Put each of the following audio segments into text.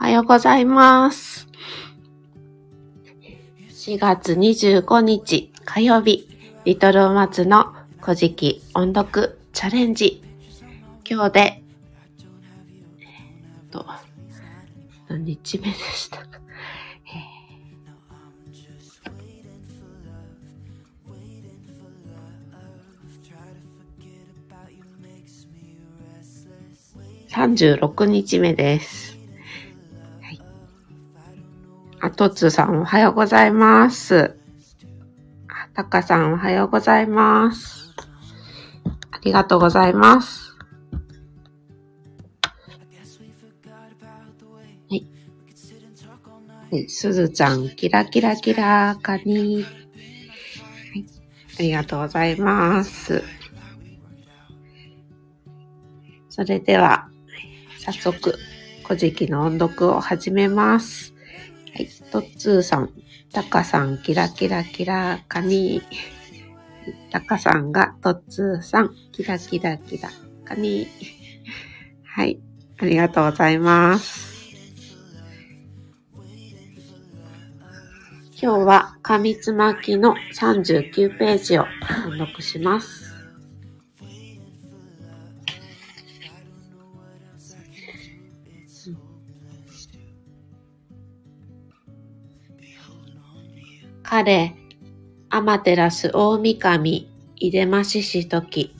おはようございます。4月25日火曜日、リトルマツの古事記音読チャレンジ。今日で、えっと、何日目でした？か。36日目です。とつさんおはようございます。あたかさんおはようございます。ありがとうございます。はい。はい、すずちゃん、キラキラキラかに。はい。ありがとうございます。それでは、早速、古事記の音読を始めます。はい、とっつーさん、たかさん、キラキラキラかに。たかさんがとっつーさん、キラキラキラかに。はい、ありがとうございます。今日は、紙つまきの39ページを音読します。彼、天照大神、出まししとき、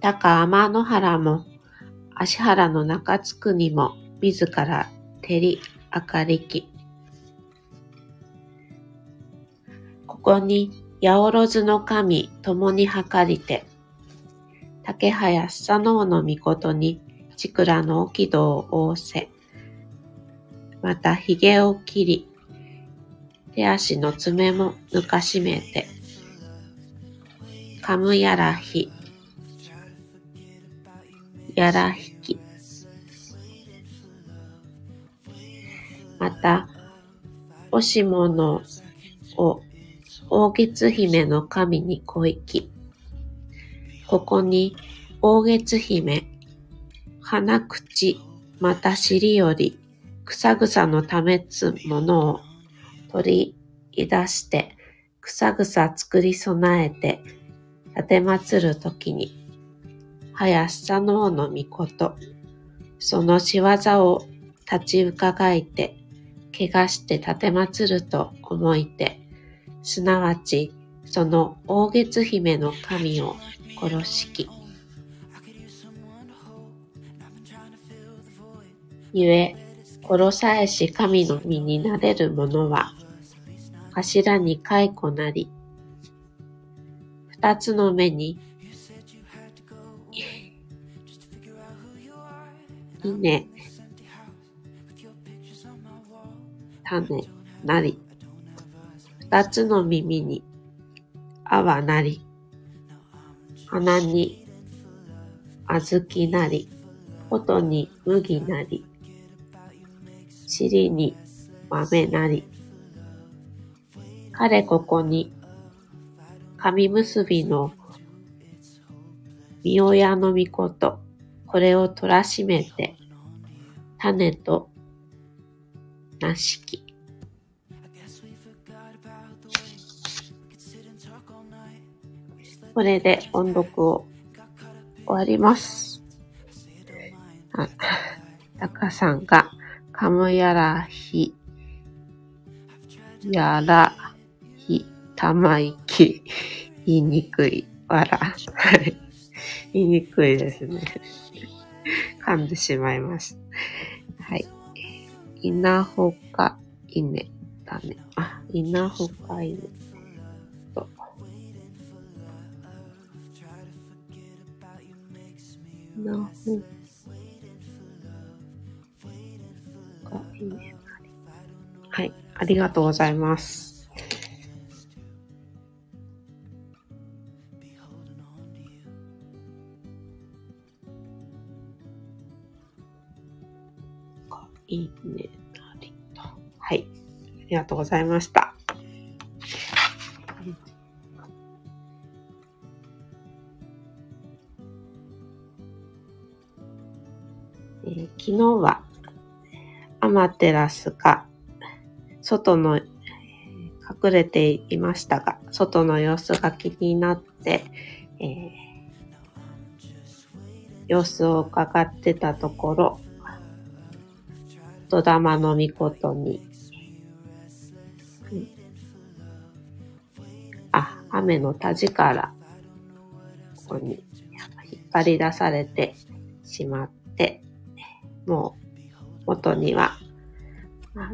高天野原も、足原の中津区にも、自ら照り明かりき。ここに、八百万の神共に計りて、竹早佐能の御事に、ちくらの沖戸を仰せ、また髭を切り、手足の爪も抜かしめて、かむやらひ、やらひき。また、おしものを大月姫の神に小き。ここに大月姫、鼻口、また尻より、くさぐさのためつものを取り出して、ぐさぐさ作り備えて、立てまつるときに、林佐の王の御事、その仕業を立ち伺いて、怪我して立てまつると思いて、すなわち、その大月姫の神を殺しき。ゆえ、殺さえし神の身になれる者は、頭に蚕なり、二つの目に、稲、種なり、二つの耳に、泡なり、鼻に、小豆なり、琴に麦なり、尻に豆なり、彼ここに、紙結びの、見親の御事、これを取らしめて、種と、なしき。これで音読を終わります。あ、たかさんが、かむやらひ、やら、ひ、たまいき、言いにくい、わら。はい。言いにくいですね。噛んでしまいました。はい。いなほか、いね、だね。あ、いなほか、いね。と。いなほか、いね。はい。ありがとうございます。りがとうございました。えー昨日はア、マテラスが外の隠れていましたが、外の様子が気になって、えー、様子を伺ってたところ、戸玉のみことに、雨の田力、ここに引っ張り出されてしまって、もう元には、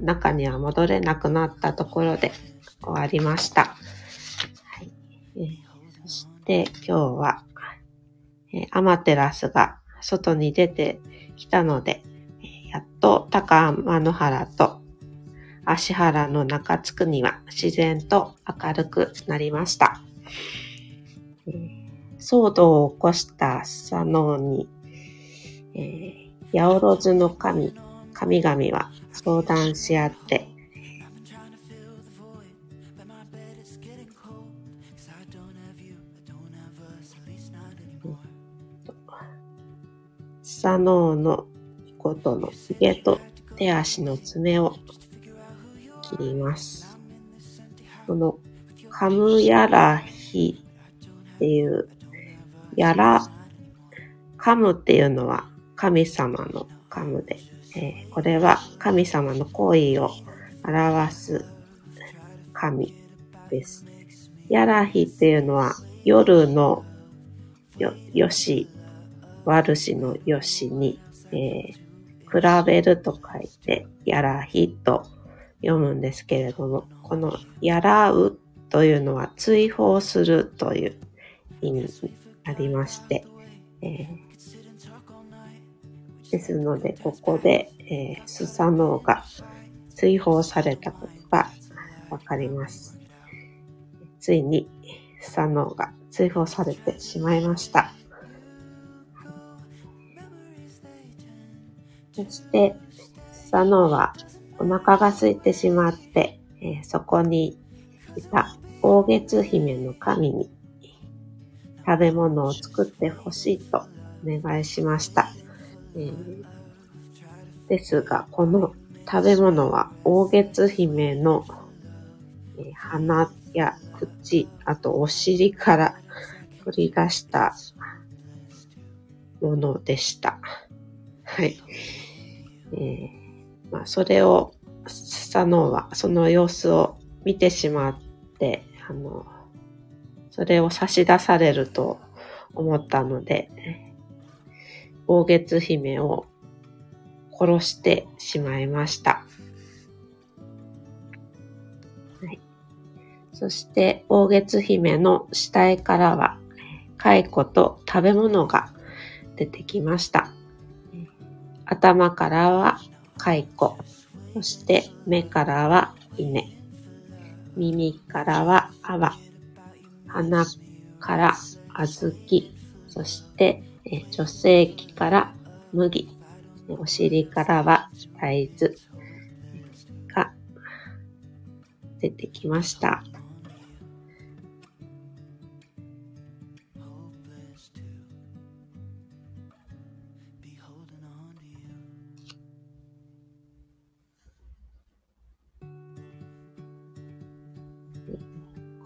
中には戻れなくなったところで終わりました。はい。えー、そして今日は、えー、アマテラスが外に出てきたので、やっと高天野原と足原の中津区には自然と明るくなりました。騒動を起こした佐野に、えー、八百万の神、神々は相談し合って、サノーのことの髭と手足の爪を切ります。このカムヤラヒっていうやら、カムっていうのは神様のカムで、えー、これは神様の行為を表す神です。やらひっていうのは夜のよ、よし悪しのよしに、えー、比べると書いて、やらひと読むんですけれども、このやらうというのは追放するという意味になりまして、えー、ですので、ここで、えー、スサノオが追放されたことがわかります。ついに、スサノオが追放されてしまいました。そして、佐野はお腹が空いてしまって、えー、そこにいた大月姫の神に食べ物を作ってほしいとお願いしました。えー、ですが、この食べ物は大月姫の、えー、鼻や口、あとお尻から取り出したものでした。はい。えー、まあ、それを、佐野はその様子を見てしまって、あの、それを差し出されると思ったので、大月姫を殺してしまいました。はい、そして大月姫の死体からは蚕と食べ物が出てきました。頭からは蚕、そして目からは稲、耳からは泡、鼻から小豆、そして女性器から麦、お尻からは大豆が出てきました。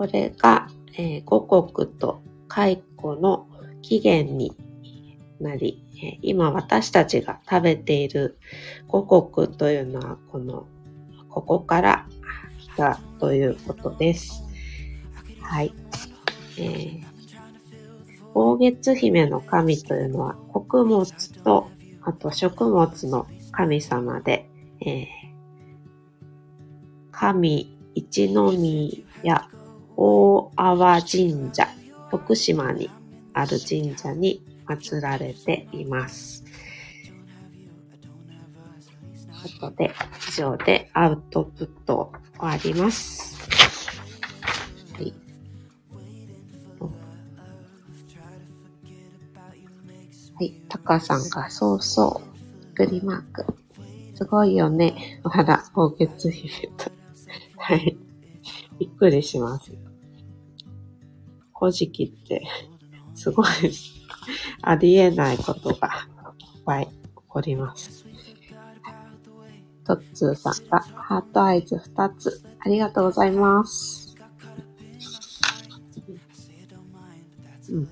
これが、えー、五穀と蚕の起源になり、え、今私たちが食べている五穀というのはこの、ここから来たということです。はい。えー、大月姫の神というのは穀物とあと食物の神様で、えー、神一の宮大阿波神社、徳島にある神社に祀られています。ということで、以上でアウトプット終わります。はい。はい。タカさんが、そうそう。グリマーク。すごいよね。まだ、今月姫と。はい。びっくりします。古事記って、すごいありえないことがいっぱい起こります。トッツーさんがハートアイズ2つ。ありがとうございます。うん。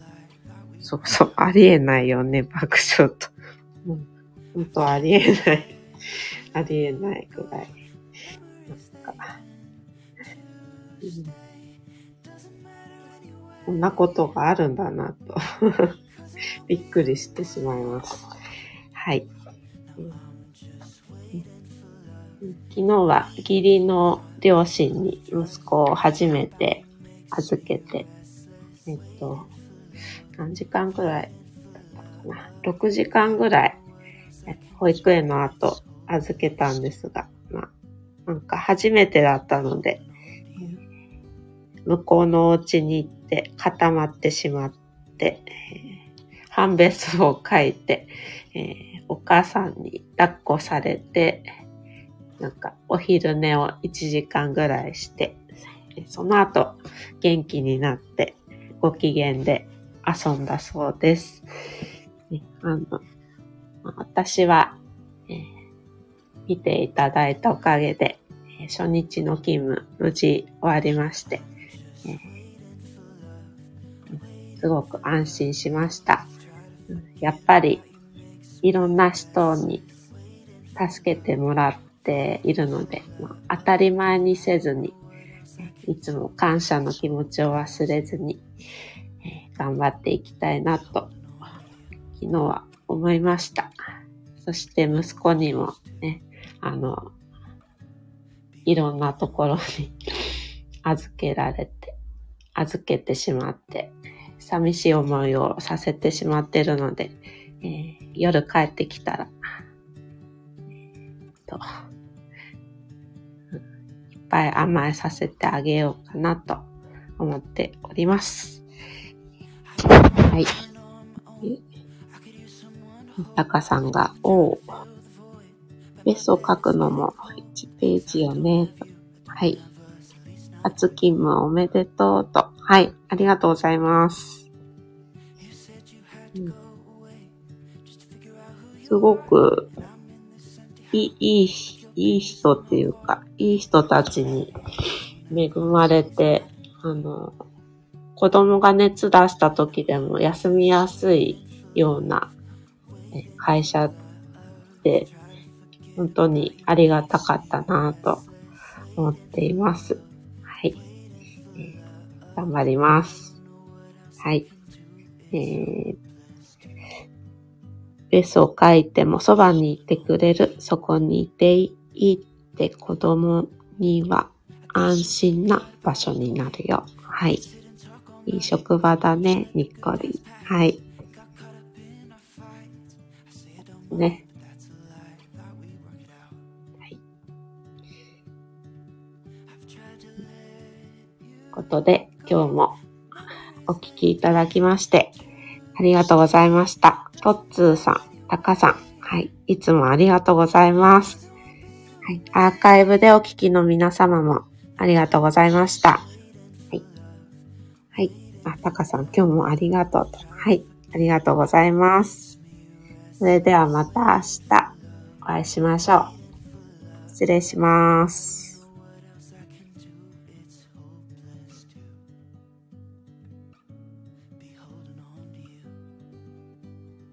そうそう、ありえないよね、爆笑と。うん。本当ありえない。ありえないぐらい。なんか、うん、こんなことがあるんだなと びっくりしてしまいます。はい。昨日は義理の両親に息子を初めて預けて、えっと、何時間ぐらいだったかな？6時間ぐらい、保育園の後預けたんですが、まあ、なんか初めてだったので、向こうのお家に行って固まってしまって、判別を書いて、えー、お母さんに抱っこされて、なんかお昼寝を1時間ぐらいして、その後元気になってご機嫌で遊んだそうです。あの私は、えー、見ていただいたおかげで、初日の勤務無事終わりまして、えー、すごく安心しました。やっぱりいろんな人に助けてもらっているので、まあ、当たり前にせずに、いつも感謝の気持ちを忘れずに、えー、頑張っていきたいなと、昨日は思いました。そして息子にもね、あの、いろんなところに 預けられて、預けてしまって、寂しい思いをさせてしまってるので、えー、夜帰ってきたら、えー、と、いっぱい甘えさせてあげようかなと思っております。はい。たかさんが、おう、ベスを書くのも1ページよね。はい。初勤務おめでとうと。はい。ありがとうございます。うんすごく、いい、いい、いい人っていうか、いい人たちに恵まれて、あの、子供が熱出した時でも休みやすいような会社で、本当にありがたかったなと思っています。頑張ります。はい。えー、ベスを書いてもそばにいてくれる、そこにいていいって子供には安心な場所になるよ。はい。いい職場だね、にっこり。はい。ね。はい。ことで、今日もお聞きいただきまして、ありがとうございました。トッツーさん、タカさん、はい、いつもありがとうございます。はい、アーカイブでお聞きの皆様もありがとうございました。はい。はい。あ、タカさん、今日もありがとうと。はい。ありがとうございます。それではまた明日お会いしましょう。失礼します。